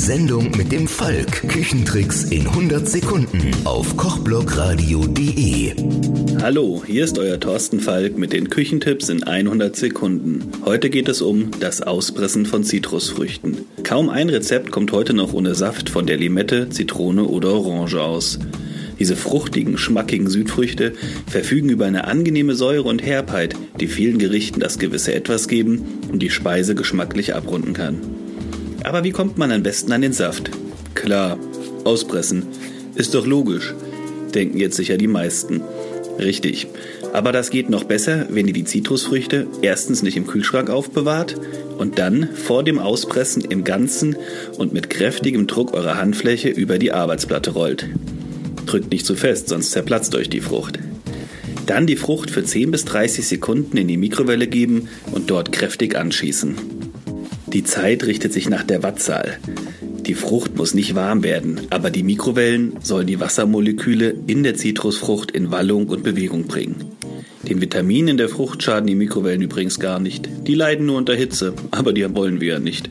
Sendung mit dem Falk. Küchentricks in 100 Sekunden auf kochblogradio.de. Hallo, hier ist euer Thorsten Falk mit den Küchentipps in 100 Sekunden. Heute geht es um das Auspressen von Zitrusfrüchten. Kaum ein Rezept kommt heute noch ohne Saft von der Limette, Zitrone oder Orange aus. Diese fruchtigen, schmackigen Südfrüchte verfügen über eine angenehme Säure und Herbheit, die vielen Gerichten das gewisse Etwas geben und die Speise geschmacklich abrunden kann. Aber wie kommt man am besten an den Saft? Klar, auspressen. Ist doch logisch, denken jetzt sicher die meisten. Richtig. Aber das geht noch besser, wenn ihr die Zitrusfrüchte erstens nicht im Kühlschrank aufbewahrt und dann vor dem Auspressen im Ganzen und mit kräftigem Druck eurer Handfläche über die Arbeitsplatte rollt. Drückt nicht zu fest, sonst zerplatzt euch die Frucht. Dann die Frucht für 10 bis 30 Sekunden in die Mikrowelle geben und dort kräftig anschießen. Die Zeit richtet sich nach der Wattzahl. Die Frucht muss nicht warm werden, aber die Mikrowellen sollen die Wassermoleküle in der Zitrusfrucht in Wallung und Bewegung bringen. Den Vitaminen in der Frucht schaden die Mikrowellen übrigens gar nicht. Die leiden nur unter Hitze, aber die wollen wir ja nicht.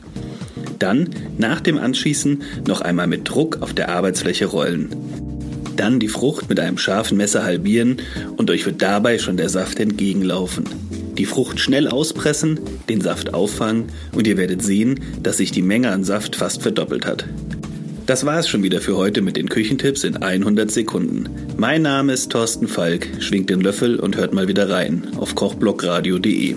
Dann, nach dem Anschießen, noch einmal mit Druck auf der Arbeitsfläche rollen. Dann die Frucht mit einem scharfen Messer halbieren und euch wird dabei schon der Saft entgegenlaufen. Die Frucht schnell auspressen, den Saft auffangen und ihr werdet sehen, dass sich die Menge an Saft fast verdoppelt hat. Das war es schon wieder für heute mit den Küchentipps in 100 Sekunden. Mein Name ist Thorsten Falk, schwingt den Löffel und hört mal wieder rein auf kochblockradio.de.